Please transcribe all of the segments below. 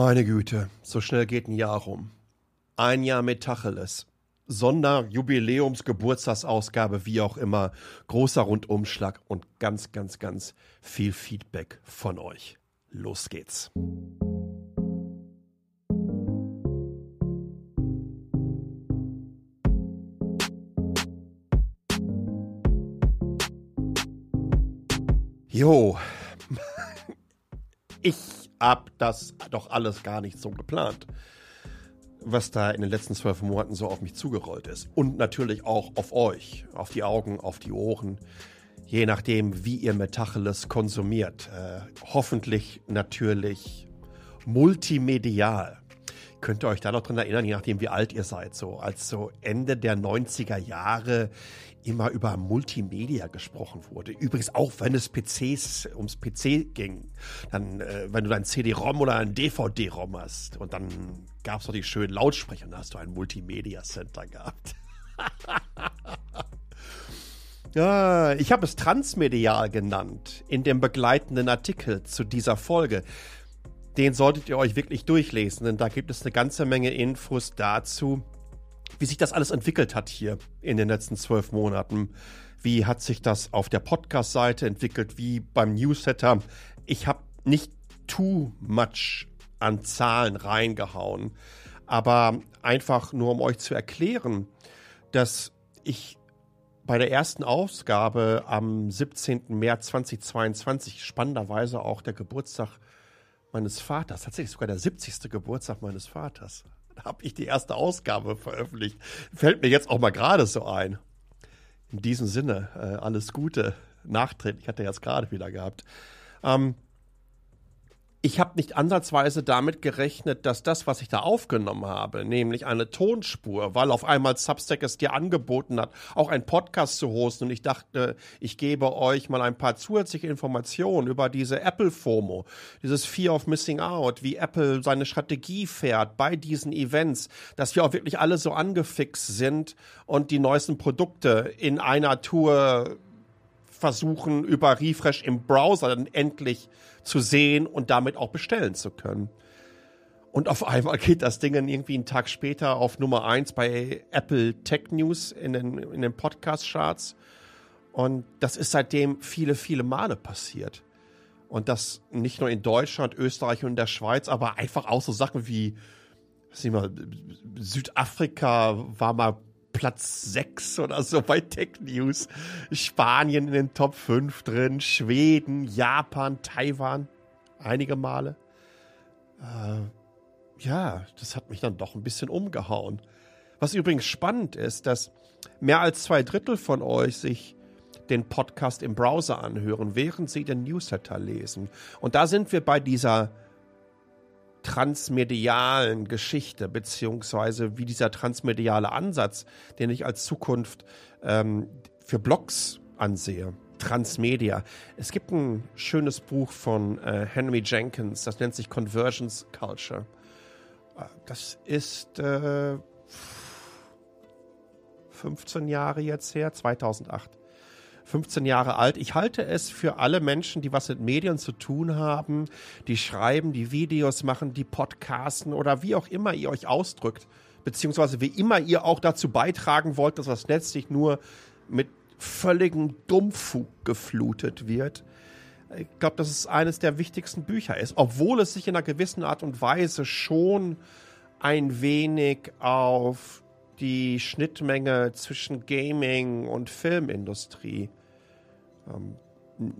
Meine Güte, so schnell geht ein Jahr rum. Ein Jahr mit Tacheles. Sonder, Jubiläums, Geburtstagsausgabe, wie auch immer. Großer Rundumschlag und ganz, ganz, ganz viel Feedback von euch. Los geht's. Jo, ich hab das doch alles gar nicht so geplant, was da in den letzten zwölf Monaten so auf mich zugerollt ist. Und natürlich auch auf euch, auf die Augen, auf die Ohren, je nachdem, wie ihr Metacheles konsumiert. Äh, hoffentlich natürlich multimedial. Könnt ihr euch da noch dran erinnern, je nachdem, wie alt ihr seid, so als so Ende der 90er Jahre immer über Multimedia gesprochen wurde. Übrigens auch, wenn es PCs ums PC ging. Dann, äh, wenn du dein CD-ROM oder ein DVD-ROM hast und dann gab es noch die schönen Lautsprecher und dann hast du ein Multimedia Center gehabt. ja, ich habe es transmedial genannt in dem begleitenden Artikel zu dieser Folge. Den solltet ihr euch wirklich durchlesen, denn da gibt es eine ganze Menge Infos dazu, wie sich das alles entwickelt hat hier in den letzten zwölf Monaten. Wie hat sich das auf der Podcast-Seite entwickelt, wie beim Newsletter. Ich habe nicht too much an Zahlen reingehauen, aber einfach nur um euch zu erklären, dass ich bei der ersten Ausgabe am 17. März 2022 spannenderweise auch der Geburtstag meines Vaters, tatsächlich sogar der 70. Geburtstag meines Vaters habe ich die erste Ausgabe veröffentlicht. Fällt mir jetzt auch mal gerade so ein. In diesem Sinne, äh, alles Gute, nachträglich. Ich hatte jetzt gerade wieder gehabt. Ähm, ich habe nicht ansatzweise damit gerechnet, dass das, was ich da aufgenommen habe, nämlich eine Tonspur, weil auf einmal Substack es dir angeboten hat, auch einen Podcast zu hosten. Und ich dachte, ich gebe euch mal ein paar zusätzliche Informationen über diese Apple FOMO, dieses Fear of Missing Out, wie Apple seine Strategie fährt bei diesen Events, dass wir auch wirklich alle so angefixt sind und die neuesten Produkte in einer Tour versuchen, über Refresh im Browser dann endlich zu sehen und damit auch bestellen zu können. Und auf einmal geht das Ding dann irgendwie einen Tag später auf Nummer eins bei Apple Tech News in den, in den Podcast-Charts. Und das ist seitdem viele, viele Male passiert. Und das nicht nur in Deutschland, Österreich und der Schweiz, aber einfach auch so Sachen wie, was mal, Südafrika war mal Platz 6 oder so bei Tech News. Spanien in den Top 5 drin, Schweden, Japan, Taiwan, einige Male. Äh, ja, das hat mich dann doch ein bisschen umgehauen. Was übrigens spannend ist, dass mehr als zwei Drittel von euch sich den Podcast im Browser anhören, während sie den Newsletter lesen. Und da sind wir bei dieser transmedialen Geschichte, beziehungsweise wie dieser transmediale Ansatz, den ich als Zukunft ähm, für Blogs ansehe. Transmedia. Es gibt ein schönes Buch von äh, Henry Jenkins, das nennt sich Conversions Culture. Äh, das ist äh, 15 Jahre jetzt her, 2008. 15 Jahre alt. Ich halte es für alle Menschen, die was mit Medien zu tun haben, die schreiben, die Videos machen, die podcasten oder wie auch immer ihr euch ausdrückt, beziehungsweise wie immer ihr auch dazu beitragen wollt, dass das Netz sich nur mit völligem Dummfug geflutet wird. Ich glaube, dass es eines der wichtigsten Bücher ist, obwohl es sich in einer gewissen Art und Weise schon ein wenig auf die Schnittmenge zwischen Gaming und Filmindustrie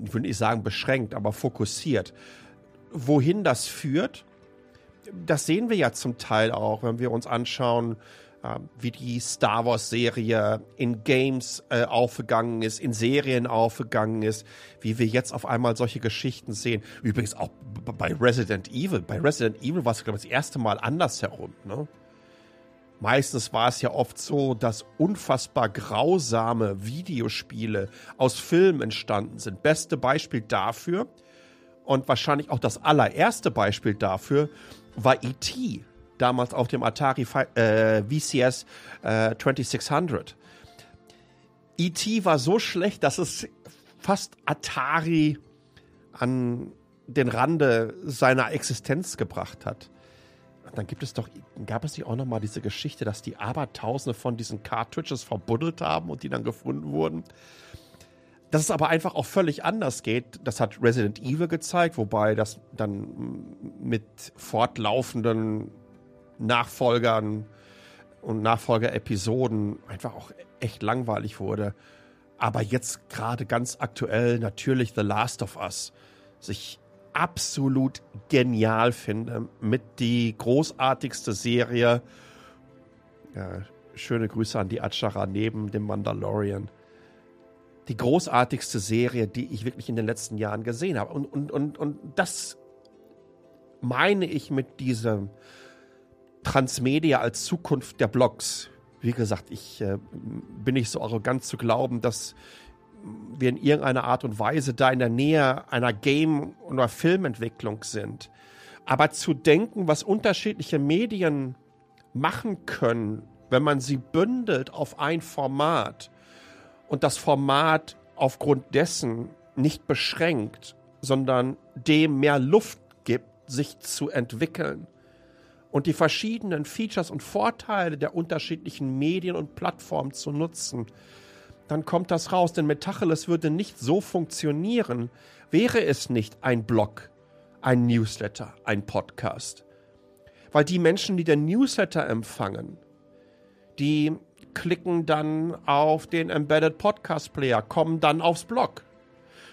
ich würde nicht sagen beschränkt, aber fokussiert. Wohin das führt, das sehen wir ja zum Teil auch, wenn wir uns anschauen, äh, wie die Star Wars-Serie in Games äh, aufgegangen ist, in Serien aufgegangen ist, wie wir jetzt auf einmal solche Geschichten sehen. Übrigens auch bei Resident Evil. Bei Resident Evil war es, glaube ich, das erste Mal andersherum. Ne? Meistens war es ja oft so, dass unfassbar grausame Videospiele aus Filmen entstanden sind. Beste Beispiel dafür und wahrscheinlich auch das allererste Beispiel dafür war E.T. damals auf dem Atari äh, VCS äh, 2600. E.T. war so schlecht, dass es fast Atari an den Rande seiner Existenz gebracht hat. Dann gibt es doch, gab es nicht auch noch mal diese Geschichte, dass die Abertausende von diesen Cartridges verbuddelt haben und die dann gefunden wurden? Dass es aber einfach auch völlig anders geht, das hat Resident Evil gezeigt, wobei das dann mit fortlaufenden Nachfolgern und Nachfolger-Episoden einfach auch echt langweilig wurde. Aber jetzt gerade ganz aktuell natürlich The Last of Us sich absolut genial finde mit die großartigste Serie. Ja, schöne Grüße an die Atschara neben dem Mandalorian die großartigste Serie, die ich wirklich in den letzten Jahren gesehen habe. Und, und, und, und das meine ich mit diesem Transmedia als Zukunft der Blogs. Wie gesagt, ich äh, bin nicht so arrogant zu glauben, dass wir in irgendeiner Art und Weise da in der Nähe einer Game- oder Filmentwicklung sind. Aber zu denken, was unterschiedliche Medien machen können, wenn man sie bündelt auf ein Format, und das Format aufgrund dessen nicht beschränkt, sondern dem mehr Luft gibt, sich zu entwickeln und die verschiedenen Features und Vorteile der unterschiedlichen Medien und Plattformen zu nutzen, dann kommt das raus. Denn Metacheles würde nicht so funktionieren, wäre es nicht ein Blog, ein Newsletter, ein Podcast. Weil die Menschen, die den Newsletter empfangen, die klicken dann auf den Embedded Podcast Player, kommen dann aufs Blog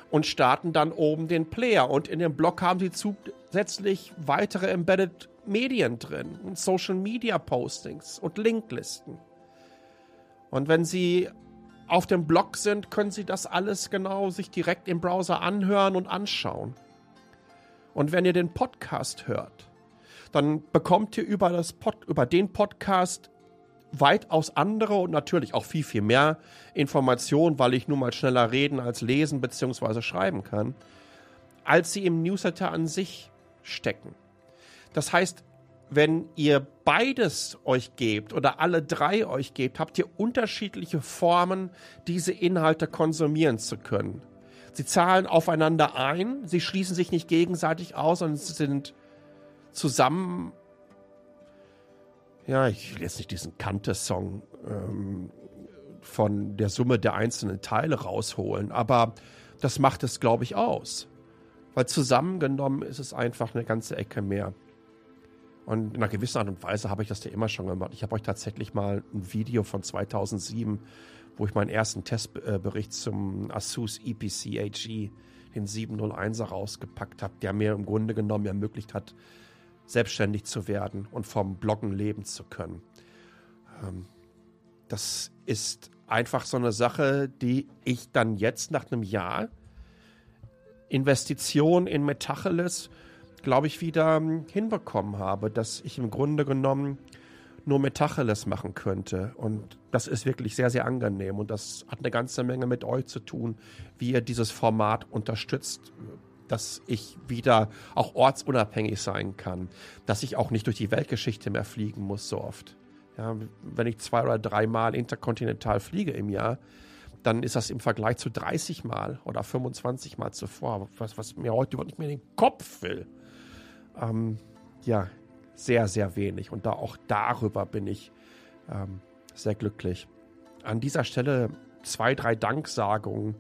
und starten dann oben den Player. Und in dem Blog haben sie zusätzlich weitere Embedded Medien drin, Social Media Postings und Linklisten. Und wenn Sie auf dem Blog sind, können Sie das alles genau sich direkt im Browser anhören und anschauen. Und wenn ihr den Podcast hört, dann bekommt ihr über, das Pod, über den Podcast weitaus andere und natürlich auch viel, viel mehr Informationen, weil ich nun mal schneller reden als lesen bzw. schreiben kann, als sie im Newsletter an sich stecken. Das heißt, wenn ihr beides euch gebt oder alle drei euch gebt, habt ihr unterschiedliche Formen, diese Inhalte konsumieren zu können. Sie zahlen aufeinander ein, sie schließen sich nicht gegenseitig aus und sind zusammen ja, ich will jetzt nicht diesen Kante-Song ähm, von der Summe der einzelnen Teile rausholen, aber das macht es, glaube ich, aus. Weil zusammengenommen ist es einfach eine ganze Ecke mehr. Und in einer gewissen Art und Weise habe ich das ja immer schon gemacht. Ich habe euch tatsächlich mal ein Video von 2007, wo ich meinen ersten Testbericht zum Asus EPC AG, den 701er, rausgepackt habe, der mir im Grunde genommen ermöglicht hat, selbstständig zu werden und vom Bloggen leben zu können. Ähm, das ist einfach so eine Sache, die ich dann jetzt nach einem Jahr Investition in Metacheles, glaube ich, wieder ähm, hinbekommen habe, dass ich im Grunde genommen nur Metacheles machen könnte. Und das ist wirklich sehr, sehr angenehm. Und das hat eine ganze Menge mit euch zu tun, wie ihr dieses Format unterstützt dass ich wieder auch ortsunabhängig sein kann, dass ich auch nicht durch die Weltgeschichte mehr fliegen muss so oft. Ja, wenn ich zwei oder dreimal interkontinental fliege im Jahr, dann ist das im Vergleich zu 30 Mal oder 25 Mal zuvor, was, was mir heute überhaupt nicht mehr in den Kopf will. Ähm, ja, sehr, sehr wenig. Und da auch darüber bin ich ähm, sehr glücklich. An dieser Stelle zwei, drei Danksagungen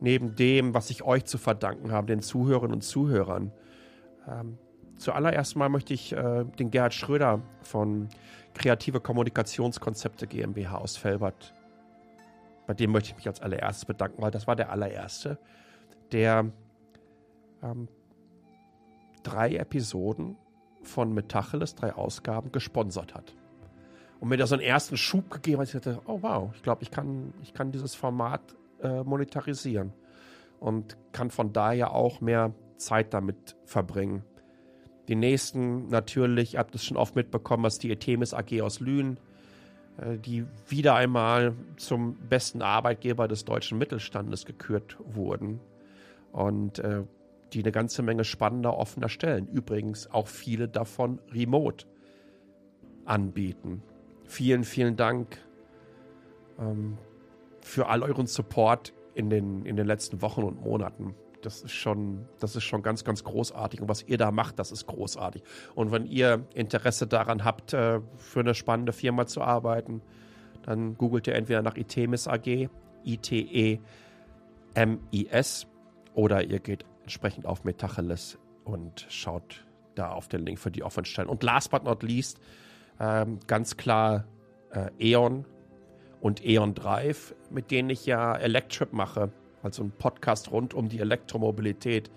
neben dem, was ich euch zu verdanken habe, den Zuhörerinnen und Zuhörern. Ähm, zuallererst mal möchte ich äh, den Gerhard Schröder von Kreative Kommunikationskonzepte GmbH aus Felbert, bei dem möchte ich mich als allererstes bedanken, weil das war der allererste, der ähm, drei Episoden von Metacheles, drei Ausgaben, gesponsert hat. Und mir da so einen ersten Schub gegeben hat, ich dachte, oh wow, ich glaube, ich kann, ich kann dieses Format äh, monetarisieren und kann von daher auch mehr Zeit damit verbringen. Die nächsten natürlich, ihr habt es schon oft mitbekommen, was die Etemis AG aus Lünen, äh, die wieder einmal zum besten Arbeitgeber des deutschen Mittelstandes gekürt wurden und äh, die eine ganze Menge spannender, offener Stellen, übrigens auch viele davon remote anbieten. Vielen, vielen Dank. Ähm, für all euren Support in den, in den letzten Wochen und Monaten. das ist schon, das ist schon ganz, ganz großartig. Und was ihr da macht, das ist großartig. Und wenn ihr Interesse daran habt, äh, für eine spannende Firma zu arbeiten, dann googelt ihr entweder nach ITEMIS AG, I-T-E-M-I-S, oder ihr geht entsprechend auf Metacheles und schaut da auf den Link für die offenen Stellen. Und last but not least, ähm, ganz klar äh, E.ON und E.ON Drive, mit denen ich ja Electrip mache, also ein Podcast rund um die Elektromobilität.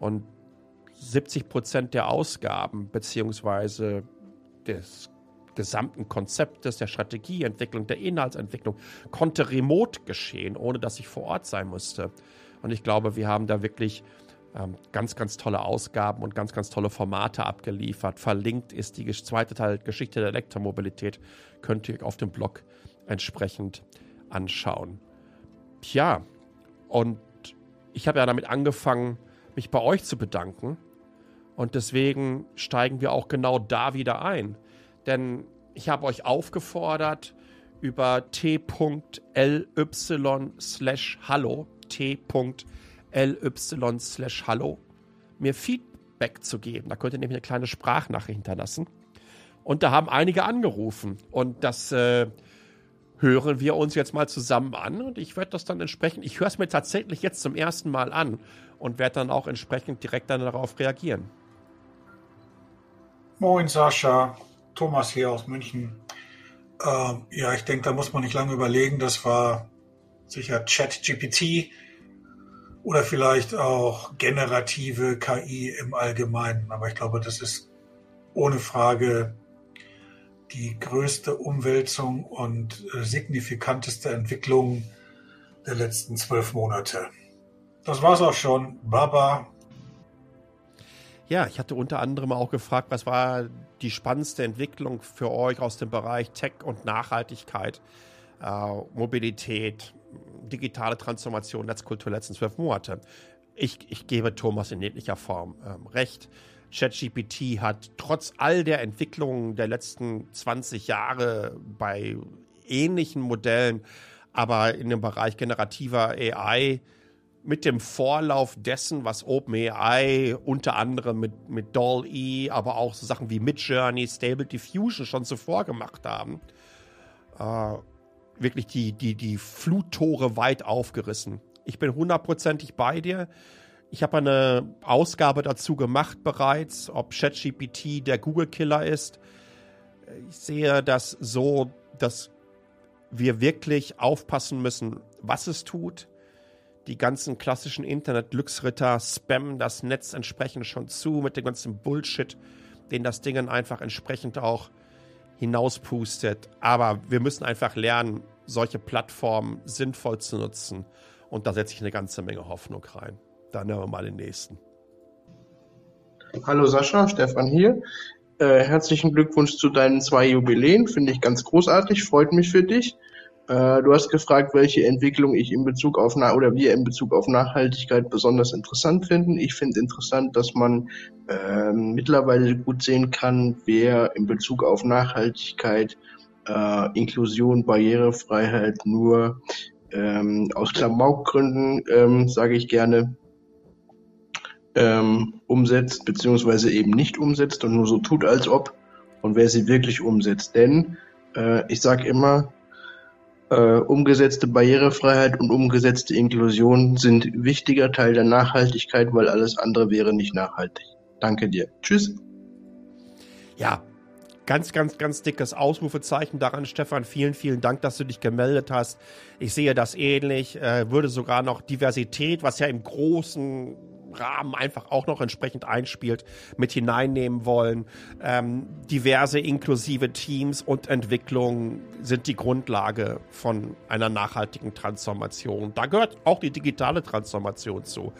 Und 70 Prozent der Ausgaben beziehungsweise des gesamten Konzeptes, der Strategieentwicklung, der Inhaltsentwicklung konnte remote geschehen, ohne dass ich vor Ort sein musste. Und ich glaube, wir haben da wirklich ähm, ganz, ganz tolle Ausgaben und ganz, ganz tolle Formate abgeliefert. Verlinkt ist die zweite Teil Geschichte der Elektromobilität. Könnt ihr auf dem Blog entsprechend anschauen. Tja, und ich habe ja damit angefangen, mich bei euch zu bedanken. Und deswegen steigen wir auch genau da wieder ein. Denn ich habe euch aufgefordert, über t.ly slash hallo, t.ly slash hallo, mir Feedback zu geben. Da könnt ihr nämlich eine kleine Sprachnachricht hinterlassen. Und da haben einige angerufen. Und das äh, hören wir uns jetzt mal zusammen an. Und ich werde das dann entsprechend, ich höre es mir tatsächlich jetzt zum ersten Mal an und werde dann auch entsprechend direkt dann darauf reagieren. Moin Sascha, Thomas hier aus München. Ähm, ja, ich denke, da muss man nicht lange überlegen. Das war sicher ChatGPT oder vielleicht auch generative KI im Allgemeinen. Aber ich glaube, das ist ohne Frage die größte Umwälzung und äh, signifikanteste Entwicklung der letzten zwölf Monate. Das war's auch schon. Baba. Ja, ich hatte unter anderem auch gefragt, was war die spannendste Entwicklung für euch aus dem Bereich Tech und Nachhaltigkeit, äh, Mobilität, digitale Transformation, Netzkultur letzten zwölf Monate. Ich, ich gebe Thomas in jeglicher Form ähm, recht. ChatGPT hat trotz all der Entwicklungen der letzten 20 Jahre bei ähnlichen Modellen, aber in dem Bereich generativer AI mit dem Vorlauf dessen, was OpenAI unter anderem mit, mit DALL-E, aber auch so Sachen wie Midjourney, Stable Diffusion schon zuvor gemacht haben, äh, wirklich die, die, die Fluttore weit aufgerissen. Ich bin hundertprozentig bei dir. Ich habe eine Ausgabe dazu gemacht bereits, ob ChatGPT der Google-Killer ist. Ich sehe das so, dass wir wirklich aufpassen müssen, was es tut die ganzen klassischen Internet-Glücksritter spammen das Netz entsprechend schon zu mit dem ganzen Bullshit, den das Ding einfach entsprechend auch hinauspustet. Aber wir müssen einfach lernen, solche Plattformen sinnvoll zu nutzen. Und da setze ich eine ganze Menge Hoffnung rein. Dann nehmen wir mal den nächsten. Hallo Sascha, Stefan hier. Äh, herzlichen Glückwunsch zu deinen zwei Jubiläen. Finde ich ganz großartig, freut mich für dich. Äh, du hast gefragt, welche Entwicklung ich in Bezug auf oder wir in Bezug auf Nachhaltigkeit besonders interessant finden. Ich finde interessant, dass man äh, mittlerweile gut sehen kann, wer in Bezug auf Nachhaltigkeit, äh, Inklusion, Barrierefreiheit nur ähm, aus Klamaukgründen, ähm, sage ich gerne, ähm, umsetzt, beziehungsweise eben nicht umsetzt und nur so tut, als ob, und wer sie wirklich umsetzt. Denn äh, ich sage immer, äh, umgesetzte Barrierefreiheit und umgesetzte Inklusion sind wichtiger Teil der Nachhaltigkeit, weil alles andere wäre nicht nachhaltig. Danke dir. Tschüss. Ja, ganz, ganz, ganz dickes Ausrufezeichen daran, Stefan. Vielen, vielen Dank, dass du dich gemeldet hast. Ich sehe das ähnlich. Äh, würde sogar noch Diversität, was ja im großen Rahmen einfach auch noch entsprechend einspielt, mit hineinnehmen wollen. Ähm, diverse inklusive Teams und Entwicklungen sind die Grundlage von einer nachhaltigen Transformation. Da gehört auch die digitale Transformation zu.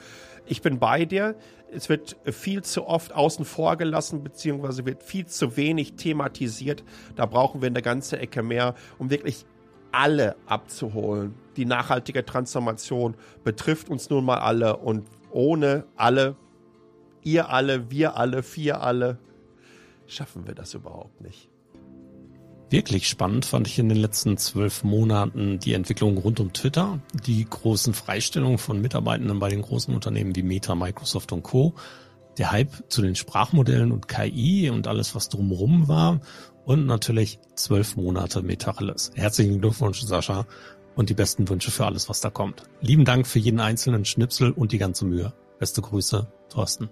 Ich bin bei dir. Es wird viel zu oft außen vor gelassen, beziehungsweise wird viel zu wenig thematisiert. Da brauchen wir eine ganze Ecke mehr, um wirklich alle abzuholen. Die nachhaltige Transformation betrifft uns nun mal alle und ohne alle, ihr alle, wir alle, vier alle, schaffen wir das überhaupt nicht. Wirklich spannend fand ich in den letzten zwölf Monaten die Entwicklung rund um Twitter, die großen Freistellungen von Mitarbeitenden bei den großen Unternehmen wie Meta, Microsoft und Co., der Hype zu den Sprachmodellen und KI und alles, was drumherum war und natürlich zwölf Monate Metacheles. Herzlichen Glückwunsch, Sascha, und die besten Wünsche für alles, was da kommt. Lieben Dank für jeden einzelnen Schnipsel und die ganze Mühe. Beste Grüße, Thorsten.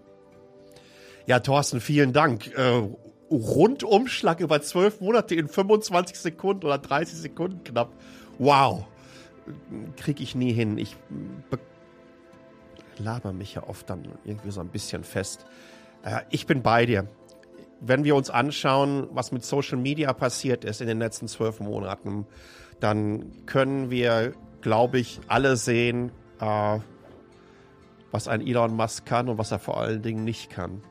Ja, Thorsten, vielen Dank. Äh, Rundumschlag über zwölf Monate in 25 Sekunden oder 30 Sekunden knapp. Wow. Krieg ich nie hin. Ich laber mich ja oft dann irgendwie so ein bisschen fest. Äh, ich bin bei dir. Wenn wir uns anschauen, was mit Social Media passiert ist in den letzten zwölf Monaten, dann können wir, glaube ich, alle sehen, äh, was ein Elon Musk kann und was er vor allen Dingen nicht kann.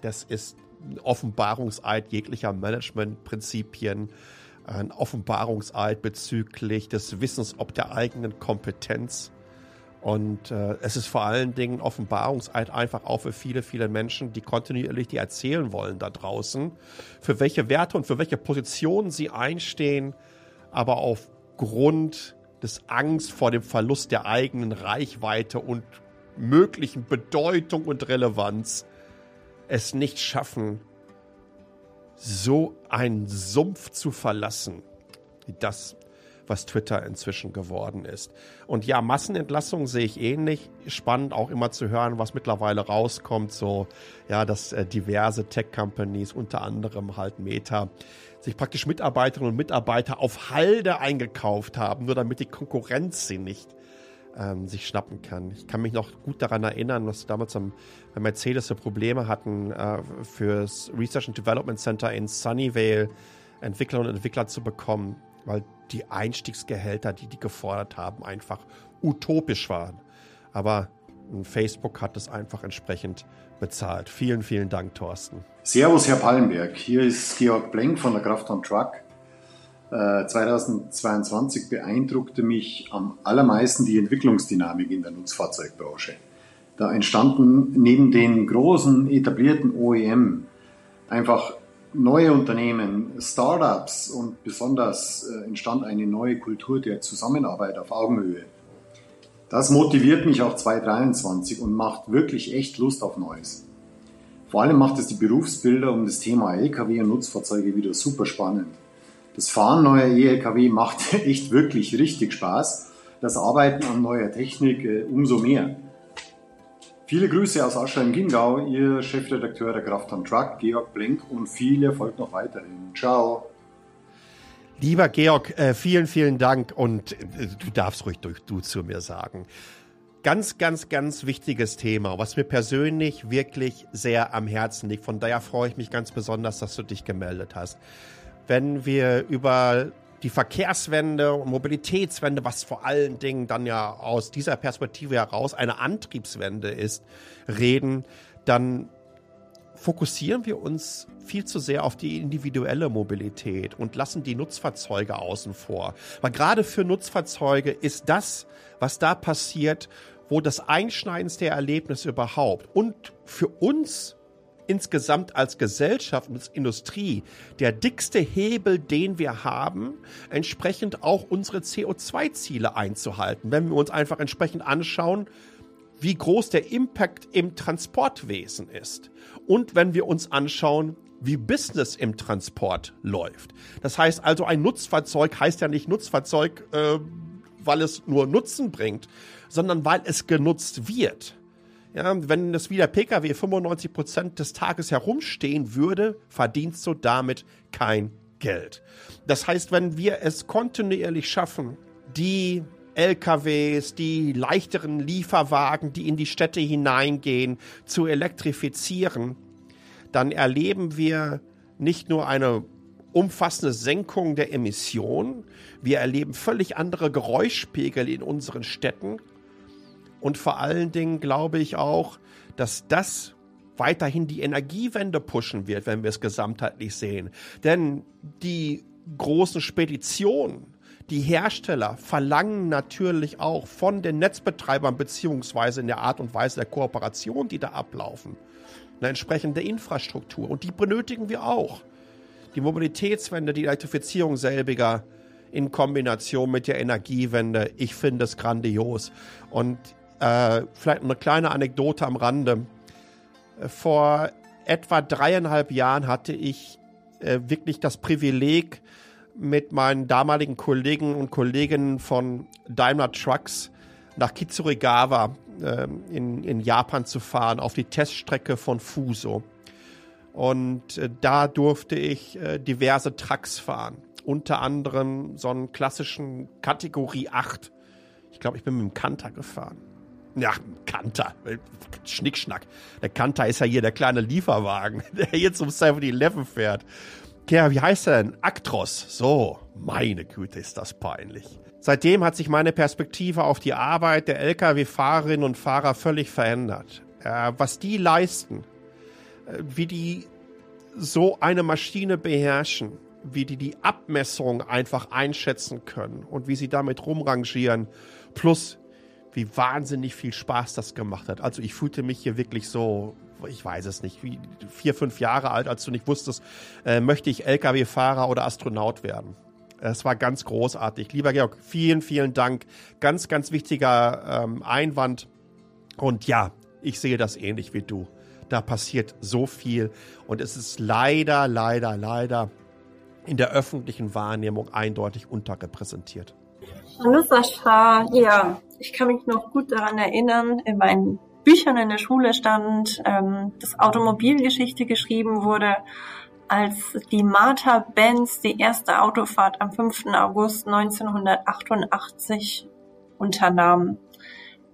Das ist Offenbarungseid jeglicher Managementprinzipien, ein Offenbarungseid bezüglich des Wissens ob der eigenen Kompetenz. Und äh, es ist vor allen Dingen Offenbarungseid einfach auch für viele, viele Menschen, die kontinuierlich die erzählen wollen da draußen, für welche Werte und für welche Positionen sie einstehen, aber aufgrund des Angst vor dem Verlust der eigenen Reichweite und möglichen Bedeutung und Relevanz es nicht schaffen, so einen Sumpf zu verlassen, wie das, was Twitter inzwischen geworden ist. Und ja, Massenentlassungen sehe ich ähnlich. Spannend auch immer zu hören, was mittlerweile rauskommt. So, ja, dass äh, diverse Tech-Companies, unter anderem halt Meta, sich praktisch Mitarbeiterinnen und Mitarbeiter auf Halde eingekauft haben, nur damit die Konkurrenz sie nicht ähm, sich schnappen kann. Ich kann mich noch gut daran erinnern, dass damals am, bei Mercedes so Probleme hatten, äh, fürs Research and Development Center in Sunnyvale Entwickler und Entwickler zu bekommen, weil die Einstiegsgehälter, die die gefordert haben, einfach utopisch waren. Aber Facebook hat es einfach entsprechend bezahlt. Vielen, vielen Dank, Thorsten. Servus, Herr Pallenberg. Hier ist Georg Blenk von der Kraft on Truck. 2022 äh, beeindruckte mich am allermeisten die Entwicklungsdynamik in der Nutzfahrzeugbranche. Da entstanden neben den großen etablierten OEM einfach neue Unternehmen, Startups und besonders äh, entstand eine neue Kultur der Zusammenarbeit auf Augenhöhe. Das motiviert mich auch 2023 und macht wirklich echt Lust auf Neues. Vor allem macht es die Berufsbilder um das Thema Lkw und Nutzfahrzeuge wieder super spannend. Das Fahren neuer E-Lkw macht echt wirklich richtig Spaß. Das Arbeiten an neuer Technik äh, umso mehr. Viele Grüße aus Aschheim im Chiemgau, Ihr Chefredakteur der Kraft am Truck, Georg Blenk und viel Erfolg noch weiterhin. Ciao. Lieber Georg, äh, vielen, vielen Dank und äh, du darfst ruhig durch du zu mir sagen. Ganz, ganz, ganz wichtiges Thema, was mir persönlich wirklich sehr am Herzen liegt. Von daher freue ich mich ganz besonders, dass du dich gemeldet hast wenn wir über die Verkehrswende und Mobilitätswende, was vor allen Dingen dann ja aus dieser Perspektive heraus eine Antriebswende ist, reden, dann fokussieren wir uns viel zu sehr auf die individuelle Mobilität und lassen die Nutzfahrzeuge außen vor. Weil gerade für Nutzfahrzeuge ist das, was da passiert, wo das einschneidendste Erlebnis überhaupt und für uns insgesamt als Gesellschaft und als Industrie der dickste Hebel, den wir haben, entsprechend auch unsere CO2-Ziele einzuhalten. Wenn wir uns einfach entsprechend anschauen, wie groß der Impact im Transportwesen ist. Und wenn wir uns anschauen, wie Business im Transport läuft. Das heißt also, ein Nutzfahrzeug heißt ja nicht Nutzfahrzeug, äh, weil es nur Nutzen bringt, sondern weil es genutzt wird. Ja, wenn das wie der Pkw 95 Prozent des Tages herumstehen würde, verdienst du damit kein Geld. Das heißt, wenn wir es kontinuierlich schaffen, die LKWs, die leichteren Lieferwagen, die in die Städte hineingehen, zu elektrifizieren, dann erleben wir nicht nur eine umfassende Senkung der Emissionen, wir erleben völlig andere Geräuschpegel in unseren Städten und vor allen Dingen glaube ich auch, dass das weiterhin die Energiewende pushen wird, wenn wir es gesamtheitlich sehen. Denn die großen Speditionen, die Hersteller verlangen natürlich auch von den Netzbetreibern beziehungsweise in der Art und Weise der Kooperation, die da ablaufen, eine entsprechende Infrastruktur. Und die benötigen wir auch. Die Mobilitätswende, die Elektrifizierung selbiger in Kombination mit der Energiewende, ich finde es grandios. Und äh, vielleicht eine kleine Anekdote am Rande. Vor etwa dreieinhalb Jahren hatte ich äh, wirklich das Privileg, mit meinen damaligen Kollegen und Kolleginnen von Daimler Trucks nach Kitsuregawa äh, in, in Japan zu fahren, auf die Teststrecke von Fuso. Und äh, da durfte ich äh, diverse Trucks fahren. Unter anderem so einen klassischen Kategorie 8. Ich glaube, ich bin mit dem Kanter gefahren. Ja, Kanter. Schnickschnack. Der Kanter ist ja hier der kleine Lieferwagen, der hier zum 7-Eleven fährt. Ja, wie heißt er denn? Actros. So, meine Güte, ist das peinlich. Seitdem hat sich meine Perspektive auf die Arbeit der Lkw-Fahrerinnen und Fahrer völlig verändert. Äh, was die leisten, äh, wie die so eine Maschine beherrschen, wie die die Abmessung einfach einschätzen können und wie sie damit rumrangieren, plus wie wahnsinnig viel Spaß das gemacht hat. Also ich fühlte mich hier wirklich so, ich weiß es nicht, wie vier, fünf Jahre alt, als du nicht wusstest, äh, möchte ich Lkw-Fahrer oder Astronaut werden. Es war ganz großartig. Lieber Georg, vielen, vielen Dank. Ganz, ganz wichtiger ähm, Einwand. Und ja, ich sehe das ähnlich wie du. Da passiert so viel und es ist leider, leider, leider in der öffentlichen Wahrnehmung eindeutig unterrepräsentiert. Hallo Sascha, ja, ich kann mich noch gut daran erinnern, in meinen Büchern in der Schule stand, ähm, dass Automobilgeschichte geschrieben wurde, als die Martha Benz die erste Autofahrt am 5. August 1988 unternahm.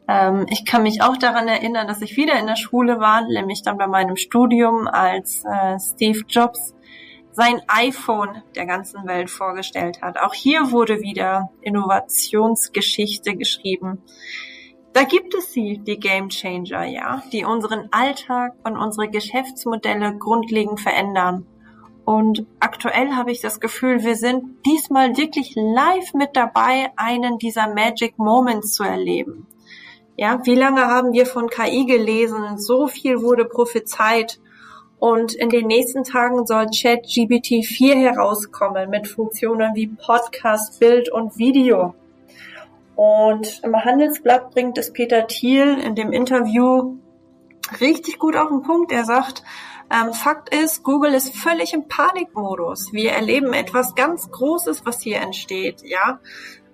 Ähm, ich kann mich auch daran erinnern, dass ich wieder in der Schule war, nämlich dann bei meinem Studium, als äh, Steve Jobs sein iPhone der ganzen Welt vorgestellt hat. Auch hier wurde wieder Innovationsgeschichte geschrieben. Da gibt es sie, die Game Changer, ja, die unseren Alltag und unsere Geschäftsmodelle grundlegend verändern. Und aktuell habe ich das Gefühl, wir sind diesmal wirklich live mit dabei, einen dieser Magic Moments zu erleben. Ja, wie lange haben wir von KI gelesen? So viel wurde prophezeit. Und in den nächsten Tagen soll ChatGPT 4 herauskommen mit Funktionen wie Podcast, Bild und Video. Und im Handelsblatt bringt es Peter Thiel in dem Interview richtig gut auf den Punkt. Er sagt, ähm, Fakt ist, Google ist völlig im Panikmodus. Wir erleben etwas ganz Großes, was hier entsteht, ja,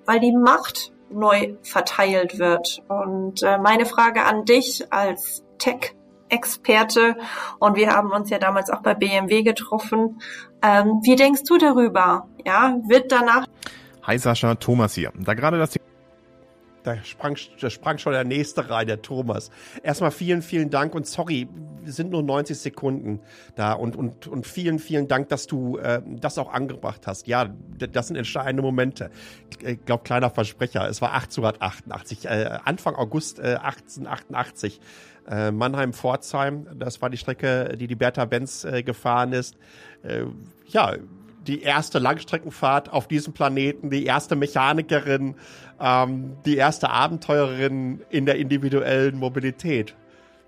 weil die Macht neu verteilt wird. Und äh, meine Frage an dich als Tech Experte und wir haben uns ja damals auch bei BMW getroffen. Ähm, wie denkst du darüber? Ja, wird danach. Hi Sascha, Thomas hier. Da gerade das da sprang, da sprang schon der nächste rein, der Thomas. Erstmal vielen, vielen Dank und sorry, wir sind nur 90 Sekunden da und, und, und vielen, vielen Dank, dass du äh, das auch angebracht hast. Ja, das sind entscheidende Momente. Ich glaube, kleiner Versprecher, es war 1888, äh, Anfang August äh, 1888. Äh, Mannheim-Pforzheim, das war die Strecke, die die Bertha Benz äh, gefahren ist. Äh, ja, die erste Langstreckenfahrt auf diesem Planeten, die erste Mechanikerin, ähm, die erste Abenteurerin in der individuellen Mobilität.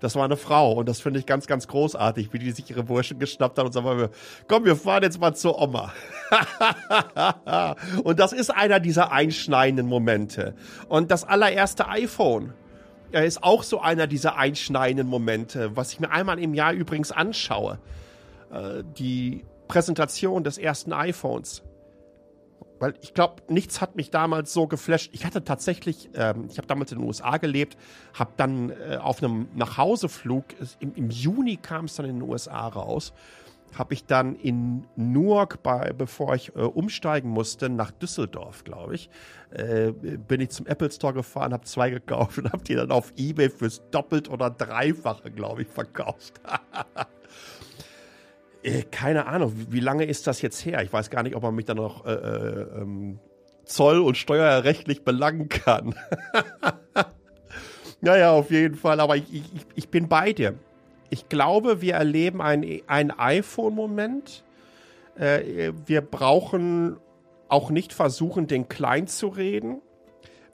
Das war eine Frau und das finde ich ganz, ganz großartig, wie die sich ihre Burschen geschnappt hat und sagen, komm, wir fahren jetzt mal zur Oma. und das ist einer dieser einschneidenden Momente. Und das allererste iPhone, er ist auch so einer dieser einschneidenden Momente, was ich mir einmal im Jahr übrigens anschaue. Äh, die Präsentation des ersten iPhones. Weil ich glaube, nichts hat mich damals so geflasht. Ich hatte tatsächlich, ähm, ich habe damals in den USA gelebt, habe dann äh, auf einem Nachhauseflug, im, im Juni kam es dann in den USA raus, habe ich dann in Newark, bei, bevor ich äh, umsteigen musste, nach Düsseldorf, glaube ich, äh, bin ich zum Apple Store gefahren, habe zwei gekauft und habe die dann auf Ebay fürs Doppelt- oder Dreifache, glaube ich, verkauft. äh, keine Ahnung, wie lange ist das jetzt her? Ich weiß gar nicht, ob man mich dann noch äh, äh ähm, zoll- und steuerrechtlich belangen kann. naja, auf jeden Fall, aber ich, ich, ich bin bei dir ich glaube, wir erleben einen iPhone-Moment. Äh, wir brauchen auch nicht versuchen, den klein zu reden.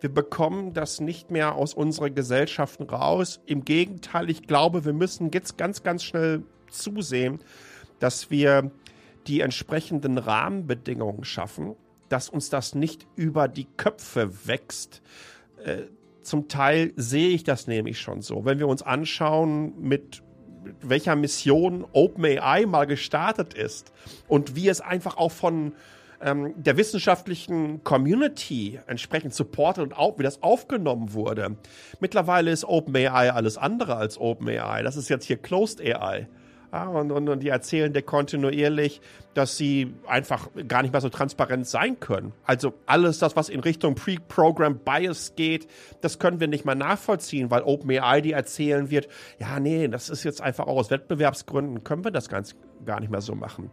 Wir bekommen das nicht mehr aus unseren Gesellschaften raus. Im Gegenteil, ich glaube, wir müssen jetzt ganz, ganz schnell zusehen, dass wir die entsprechenden Rahmenbedingungen schaffen, dass uns das nicht über die Köpfe wächst. Äh, zum Teil sehe ich das nämlich schon so. Wenn wir uns anschauen, mit welcher Mission OpenAI mal gestartet ist und wie es einfach auch von ähm, der wissenschaftlichen Community entsprechend supportet und auch, wie das aufgenommen wurde. Mittlerweile ist OpenAI alles andere als OpenAI. Das ist jetzt hier Closed AI. Und, und, und die erzählen dir kontinuierlich, dass sie einfach gar nicht mehr so transparent sein können. Also alles das, was in Richtung Pre-Program Bias geht, das können wir nicht mehr nachvollziehen, weil OpenAI die erzählen wird, ja, nee, das ist jetzt einfach auch aus Wettbewerbsgründen, können wir das ganz gar nicht mehr so machen.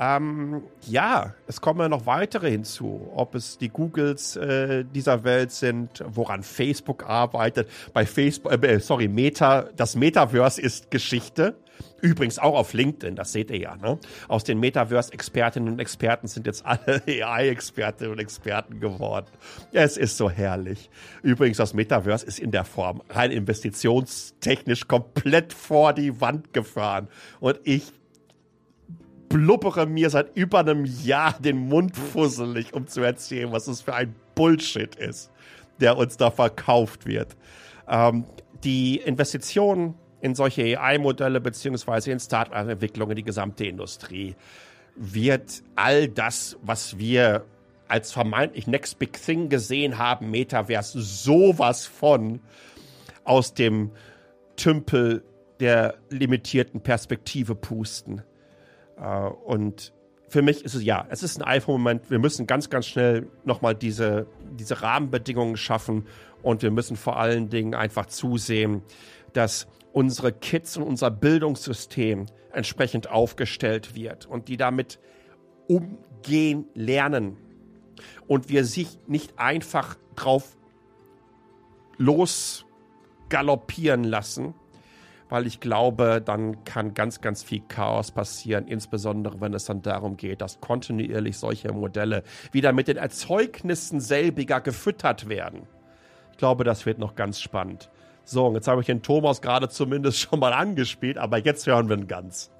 Ähm, ja, es kommen ja noch weitere hinzu, ob es die Googles äh, dieser Welt sind, woran Facebook arbeitet. Bei Facebook, äh, sorry, Meta, das Metaverse ist Geschichte. Übrigens auch auf LinkedIn, das seht ihr ja. Ne? Aus den Metaverse-Expertinnen und Experten sind jetzt alle AI-Expertinnen und Experten geworden. Es ist so herrlich. Übrigens, das Metaverse ist in der Form rein investitionstechnisch komplett vor die Wand gefahren. Und ich blubbere mir seit über einem Jahr den Mund fusselig, um zu erzählen, was das für ein Bullshit ist, der uns da verkauft wird. Ähm, die Investitionen in solche AI-Modelle beziehungsweise in Start-up-Entwicklung in die gesamte Industrie wird all das, was wir als vermeintlich Next Big Thing gesehen haben, Metaverse, sowas von aus dem Tümpel der limitierten Perspektive pusten. Uh, und für mich ist es ja, es ist ein iPhone-Moment. Wir müssen ganz, ganz schnell nochmal diese, diese Rahmenbedingungen schaffen und wir müssen vor allen Dingen einfach zusehen, dass unsere Kids und unser Bildungssystem entsprechend aufgestellt wird und die damit umgehen lernen und wir sich nicht einfach drauf losgaloppieren lassen, weil ich glaube, dann kann ganz, ganz viel Chaos passieren, insbesondere wenn es dann darum geht, dass kontinuierlich solche Modelle wieder mit den Erzeugnissen selbiger gefüttert werden. Ich glaube, das wird noch ganz spannend. So, und jetzt habe ich den Thomas gerade zumindest schon mal angespielt, aber jetzt hören wir ihn ganz.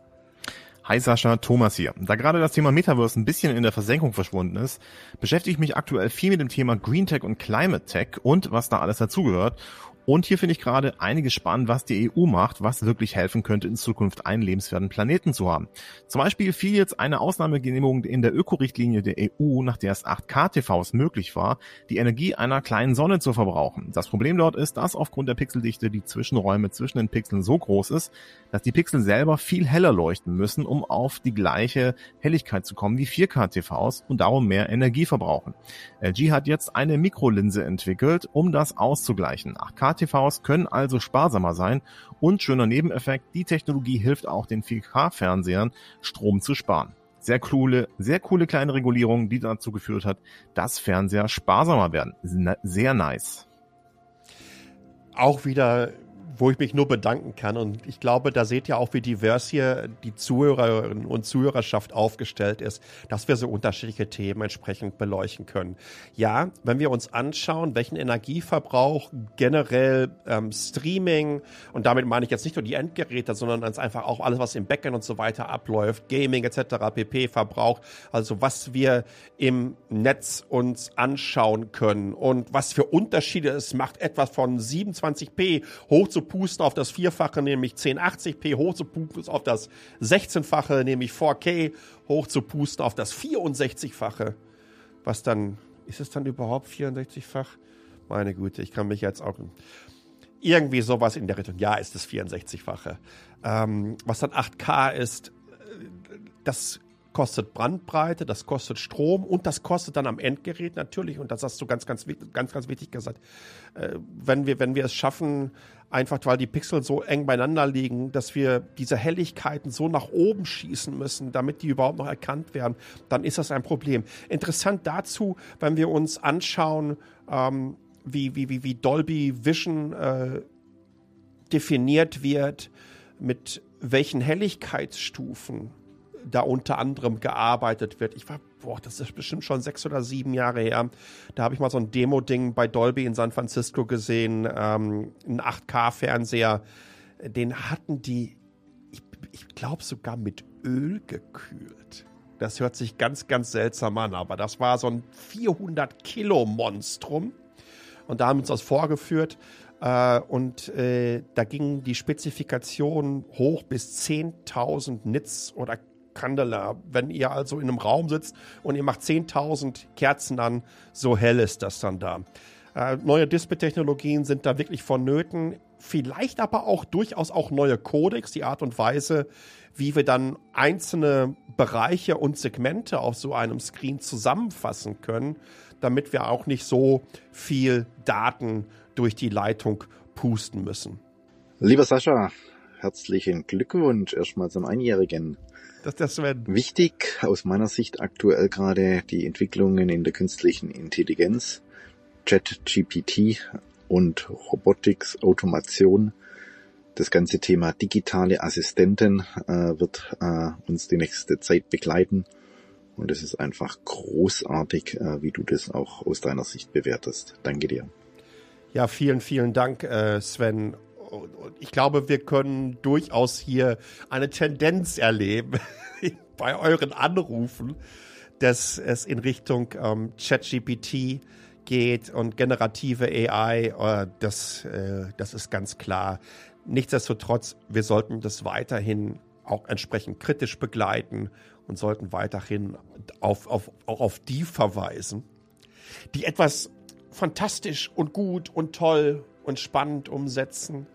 Hi Sascha, Thomas hier. Da gerade das Thema Metaverse ein bisschen in der Versenkung verschwunden ist, beschäftige ich mich aktuell viel mit dem Thema Green Tech und Climate Tech und was da alles dazugehört und hier finde ich gerade einiges spannend, was die EU macht, was wirklich helfen könnte, in Zukunft einen lebenswerten Planeten zu haben. Zum Beispiel fiel jetzt eine Ausnahmegenehmigung in der Ökorichtlinie der EU, nach der es 8K-TVs möglich war, die Energie einer kleinen Sonne zu verbrauchen. Das Problem dort ist, dass aufgrund der Pixeldichte die Zwischenräume zwischen den Pixeln so groß ist, dass die Pixel selber viel heller leuchten müssen, um auf die gleiche Helligkeit zu kommen wie 4K-TVs und darum mehr Energie verbrauchen. LG hat jetzt eine Mikrolinse entwickelt, um das auszugleichen. 8K TVs können also sparsamer sein und schöner Nebeneffekt, die Technologie hilft auch den 4K-Fernsehern Strom zu sparen. Sehr coole, sehr coole kleine Regulierung, die dazu geführt hat, dass Fernseher sparsamer werden. Sehr nice. Auch wieder wo ich mich nur bedanken kann. Und ich glaube, da seht ihr auch, wie divers hier die Zuhörerinnen und Zuhörerschaft aufgestellt ist, dass wir so unterschiedliche Themen entsprechend beleuchten können. Ja, wenn wir uns anschauen, welchen Energieverbrauch generell ähm, Streaming, und damit meine ich jetzt nicht nur die Endgeräte, sondern einfach auch alles, was im Backend und so weiter abläuft, Gaming etc., pp. verbraucht, also was wir im Netz uns anschauen können und was für Unterschiede es macht, etwas von 27p hoch zu pusten auf das Vierfache, nämlich 1080p, hoch zu pusten auf das 16-fache, nämlich 4K, hoch zu pusten auf das 64-fache. Was dann, ist es dann überhaupt 64-fach? Meine Güte, ich kann mich jetzt auch irgendwie sowas in der Richtung. Ja, ist es 64-fache. Ähm, was dann 8K ist, das kostet Brandbreite, das kostet Strom und das kostet dann am Endgerät natürlich, und das hast du ganz, ganz, ganz, ganz wichtig gesagt, äh, wenn, wir, wenn wir es schaffen, einfach weil die Pixel so eng beieinander liegen, dass wir diese Helligkeiten so nach oben schießen müssen, damit die überhaupt noch erkannt werden, dann ist das ein Problem. Interessant dazu, wenn wir uns anschauen, ähm, wie, wie, wie, wie Dolby Vision äh, definiert wird, mit welchen Helligkeitsstufen da unter anderem gearbeitet wird. Ich war, boah, das ist bestimmt schon sechs oder sieben Jahre her. Da habe ich mal so ein Demo-Ding bei Dolby in San Francisco gesehen, ähm, ein 8K-Fernseher. Den hatten die, ich, ich glaube sogar mit Öl gekühlt. Das hört sich ganz, ganz seltsam an, aber das war so ein 400 Kilo Monstrum. Und da haben wir uns das vorgeführt. Äh, und äh, da gingen die Spezifikationen hoch bis 10.000 Nits oder Candela. Wenn ihr also in einem Raum sitzt und ihr macht 10.000 Kerzen an, so hell ist das dann da. Äh, neue Display-Technologien sind da wirklich vonnöten. Vielleicht aber auch durchaus auch neue Codecs, die Art und Weise, wie wir dann einzelne Bereiche und Segmente auf so einem Screen zusammenfassen können, damit wir auch nicht so viel Daten durch die Leitung pusten müssen. Lieber Sascha, herzlichen Glückwunsch erstmal zum Einjährigen. Das ist der Sven. Wichtig aus meiner Sicht aktuell gerade die Entwicklungen in der künstlichen Intelligenz, ChatGPT und Robotics, Automation. Das ganze Thema digitale Assistenten äh, wird äh, uns die nächste Zeit begleiten. Und es ist einfach großartig, äh, wie du das auch aus deiner Sicht bewertest. Danke dir. Ja, vielen, vielen Dank, äh, Sven. Ich glaube, wir können durchaus hier eine Tendenz erleben bei euren Anrufen, dass es in Richtung ähm, ChatGPT geht und generative AI. Äh, das, äh, das ist ganz klar. Nichtsdestotrotz, wir sollten das weiterhin auch entsprechend kritisch begleiten und sollten weiterhin auf, auf, auch auf die verweisen, die etwas fantastisch und gut und toll und spannend umsetzen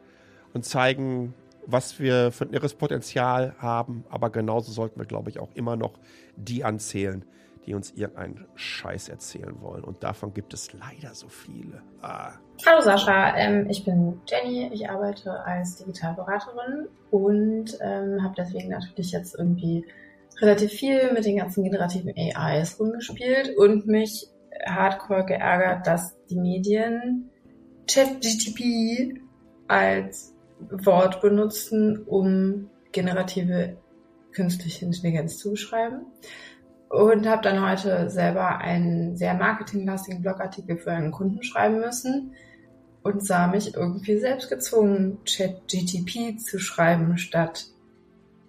und zeigen, was wir für ein irres Potenzial haben. Aber genauso sollten wir, glaube ich, auch immer noch die anzählen, die uns irgendeinen Scheiß erzählen wollen. Und davon gibt es leider so viele. Ah. Hallo Sascha, ähm, ich bin Jenny. Ich arbeite als Digitalberaterin und ähm, habe deswegen natürlich jetzt irgendwie relativ viel mit den ganzen generativen AIs rumgespielt und mich hardcore geärgert, dass die Medien ChatGTP als Wort benutzen, um generative künstliche Intelligenz zu beschreiben. Und habe dann heute selber einen sehr marketinglastigen Blogartikel für einen Kunden schreiben müssen und sah mich irgendwie selbst gezwungen, ChatGTP zu schreiben statt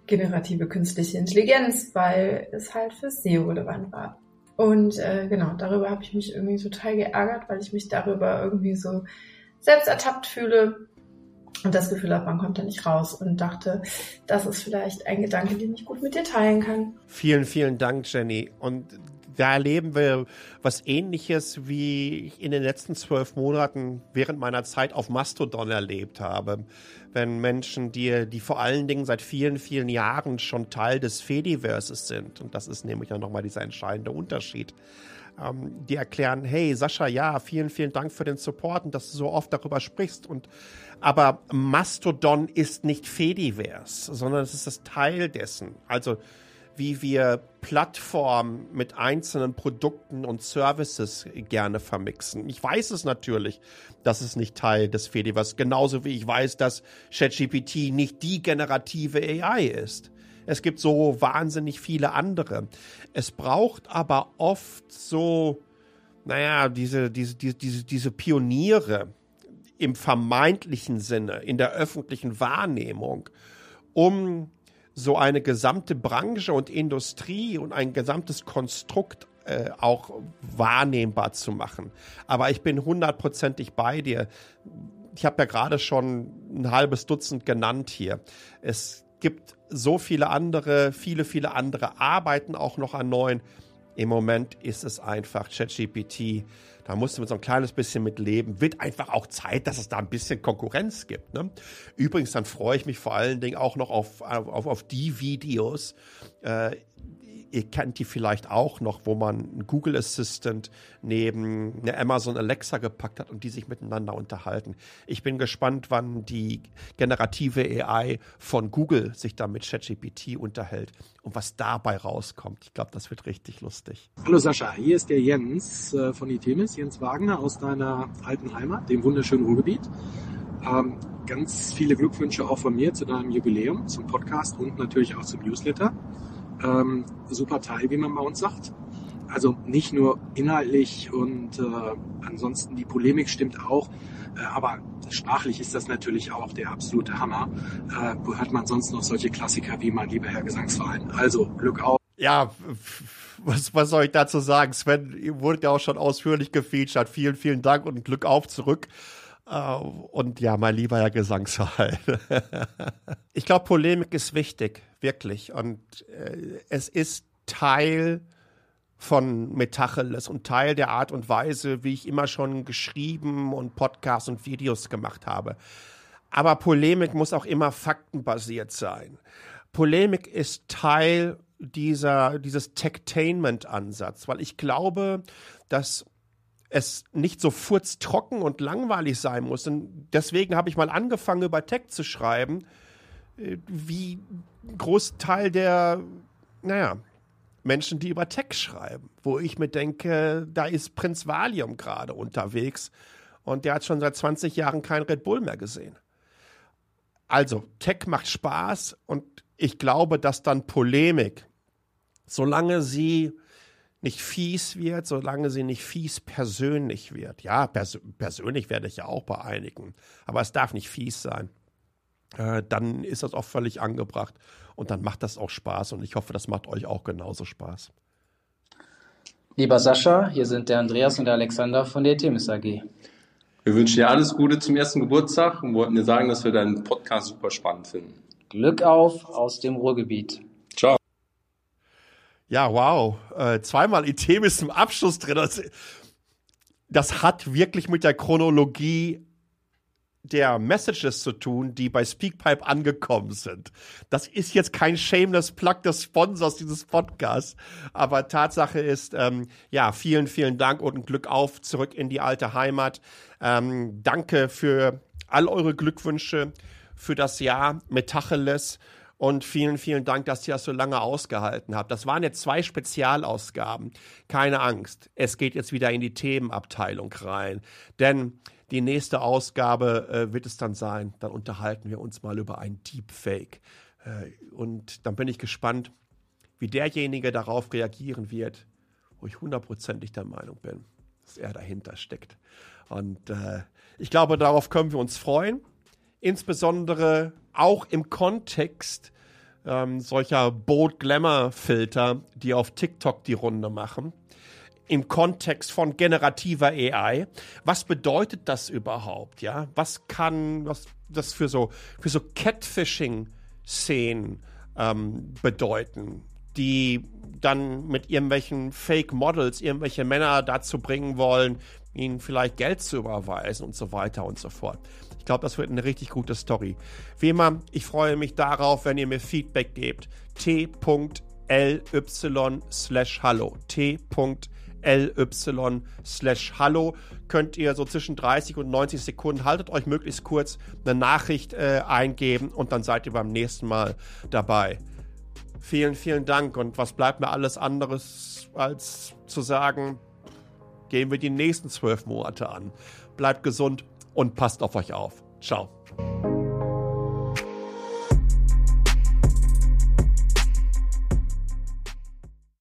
generative künstliche Intelligenz, weil es halt für SEO relevant war. Und äh, genau, darüber habe ich mich irgendwie total geärgert, weil ich mich darüber irgendwie so selbst ertappt fühle und das Gefühl habe, man kommt da nicht raus und dachte, das ist vielleicht ein Gedanke, den ich gut mit dir teilen kann. Vielen, vielen Dank, Jenny. Und da erleben wir was ähnliches, wie ich in den letzten zwölf Monaten während meiner Zeit auf Mastodon erlebt habe. Wenn Menschen, die, die vor allen Dingen seit vielen, vielen Jahren schon Teil des Fediverses sind, und das ist nämlich auch nochmal dieser entscheidende Unterschied, ähm, die erklären, hey Sascha, ja, vielen, vielen Dank für den Support und dass du so oft darüber sprichst. Und aber Mastodon ist nicht Fediverse, sondern es ist das Teil dessen. Also wie wir Plattformen mit einzelnen Produkten und Services gerne vermixen. Ich weiß es natürlich, dass es nicht Teil des Fediverse, genauso wie ich weiß, dass ChatGPT nicht die generative AI ist. Es gibt so wahnsinnig viele andere. Es braucht aber oft so, naja, diese, diese, diese, diese, diese Pioniere im vermeintlichen Sinne, in der öffentlichen Wahrnehmung, um so eine gesamte Branche und Industrie und ein gesamtes Konstrukt äh, auch wahrnehmbar zu machen. Aber ich bin hundertprozentig bei dir. Ich habe ja gerade schon ein halbes Dutzend genannt hier. Es gibt so viele andere, viele, viele andere arbeiten auch noch an neuen. Im Moment ist es einfach ChatGPT. Da musst du so ein kleines bisschen mit leben. Wird einfach auch Zeit, dass es da ein bisschen Konkurrenz gibt. Ne? Übrigens, dann freue ich mich vor allen Dingen auch noch auf, auf, auf die Videos, äh, ihr kennt die vielleicht auch noch, wo man einen Google Assistant neben eine Amazon Alexa gepackt hat und die sich miteinander unterhalten. Ich bin gespannt, wann die generative AI von Google sich da mit ChatGPT unterhält und was dabei rauskommt. Ich glaube, das wird richtig lustig. Hallo Sascha, hier ist der Jens äh, von Itemis, Jens Wagner aus deiner alten Heimat, dem wunderschönen Ruhrgebiet. Ähm, ganz viele Glückwünsche auch von mir zu deinem Jubiläum, zum Podcast und natürlich auch zum Newsletter ähm, super Teil, wie man bei uns sagt. Also nicht nur inhaltlich und äh, ansonsten die Polemik stimmt auch. Äh, aber sprachlich ist das natürlich auch der absolute Hammer. Äh, wo hört man sonst noch solche Klassiker wie mein lieber Herr Gesangsverein? Also Glück auf. Ja, was, was soll ich dazu sagen? Sven wurde ja auch schon ausführlich gefeatured. Vielen, vielen Dank und Glück auf zurück. Uh, und ja, mein lieber Herr Gesangsverein. ich glaube, Polemik ist wichtig, wirklich. Und äh, es ist Teil von Metacheles und Teil der Art und Weise, wie ich immer schon geschrieben und Podcasts und Videos gemacht habe. Aber Polemik muss auch immer faktenbasiert sein. Polemik ist Teil dieser, dieses Techtainment-Ansatz, weil ich glaube, dass es nicht so furztrocken und langweilig sein muss. Und deswegen habe ich mal angefangen, über Tech zu schreiben, äh, wie Großteil der, naja, Menschen, die über Tech schreiben, wo ich mir denke, da ist Prinz Valium gerade unterwegs und der hat schon seit 20 Jahren kein Red Bull mehr gesehen. Also, Tech macht Spaß und ich glaube, dass dann Polemik, solange sie nicht fies wird, solange sie nicht fies persönlich wird. Ja, pers persönlich werde ich ja auch bei einigen, aber es darf nicht fies sein. Äh, dann ist das auch völlig angebracht und dann macht das auch Spaß und ich hoffe, das macht euch auch genauso Spaß. Lieber Sascha, hier sind der Andreas und der Alexander von der Themis AG. Wir wünschen dir alles Gute zum ersten Geburtstag und wollten dir sagen, dass wir deinen Podcast super spannend finden. Glück auf aus dem Ruhrgebiet. Ja, wow. Äh, zweimal Itemis zum Abschluss drin. Das, das hat wirklich mit der Chronologie der Messages zu tun, die bei Speakpipe angekommen sind. Das ist jetzt kein shameless Plug des Sponsors dieses Podcasts, aber Tatsache ist, ähm, ja, vielen, vielen Dank und ein Glück auf zurück in die alte Heimat. Ähm, danke für all eure Glückwünsche für das Jahr Metacheles und vielen, vielen Dank, dass ihr das so lange ausgehalten habt. Das waren jetzt zwei Spezialausgaben. Keine Angst. Es geht jetzt wieder in die Themenabteilung rein. Denn die nächste Ausgabe äh, wird es dann sein. Dann unterhalten wir uns mal über ein Deepfake. Äh, und dann bin ich gespannt, wie derjenige darauf reagieren wird, wo ich hundertprozentig der Meinung bin, dass er dahinter steckt. Und äh, ich glaube, darauf können wir uns freuen. Insbesondere auch im Kontext ähm, solcher Bold Glamour Filter, die auf TikTok die Runde machen im Kontext von generativer AI. Was bedeutet das überhaupt? Ja, was kann was das für so für so Catfishing-Szenen ähm, bedeuten, die dann mit irgendwelchen Fake Models irgendwelche Männer dazu bringen wollen, ihnen vielleicht Geld zu überweisen und so weiter und so fort. Ich glaube, das wird eine richtig gute Story. Wie immer, ich freue mich darauf, wenn ihr mir Feedback gebt. t.ly slash hallo. t.ly ly slash hallo könnt ihr so zwischen 30 und 90 Sekunden, haltet euch möglichst kurz, eine Nachricht äh, eingeben und dann seid ihr beim nächsten Mal dabei. Vielen, vielen Dank und was bleibt mir alles anderes als zu sagen, gehen wir die nächsten zwölf Monate an. Bleibt gesund und passt auf euch auf. Ciao.